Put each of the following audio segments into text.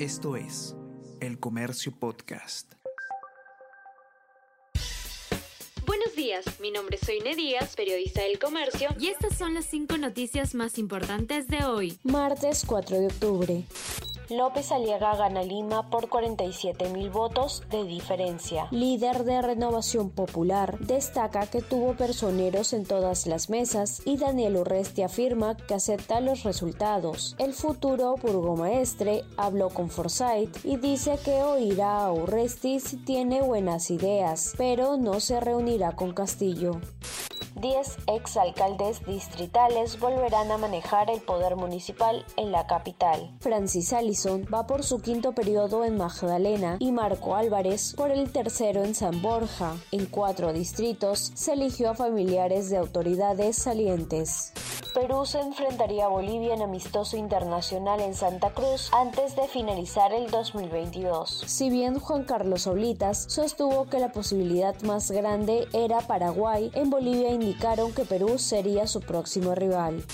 Esto es El Comercio Podcast. Buenos días, mi nombre es Soine Díaz, periodista del Comercio, y estas son las cinco noticias más importantes de hoy. Martes 4 de octubre. López Aliaga gana Lima por 47 mil votos de diferencia. Líder de Renovación Popular destaca que tuvo personeros en todas las mesas y Daniel Urresti afirma que acepta los resultados. El futuro burgomaestre habló con Forsyth y dice que oirá a Urresti si tiene buenas ideas, pero no se reunirá con Castillo. 10 exalcaldes distritales volverán a manejar el poder municipal en la capital. Francis Allison va por su quinto periodo en Magdalena y Marco Álvarez por el tercero en San Borja. En cuatro distritos se eligió a familiares de autoridades salientes. Perú se enfrentaría a Bolivia en amistoso internacional en Santa Cruz antes de finalizar el 2022. Si bien Juan Carlos Oblitas sostuvo que la posibilidad más grande era Paraguay, en Bolivia indicaron que Perú sería su próximo rival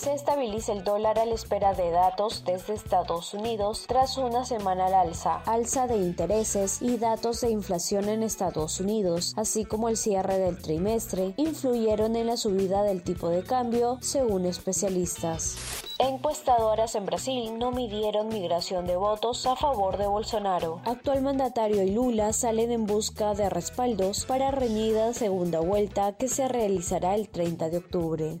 se estabiliza el dólar a la espera de datos desde Estados Unidos tras una semana al alza, alza de intereses y datos de inflación en Estados Unidos, así como el cierre del trimestre, influyeron en la subida del tipo de cambio, según especialistas. Encuestadoras en Brasil no midieron migración de votos a favor de Bolsonaro. Actual mandatario y Lula salen en busca de respaldos para reñida segunda vuelta que se realizará el 30 de octubre.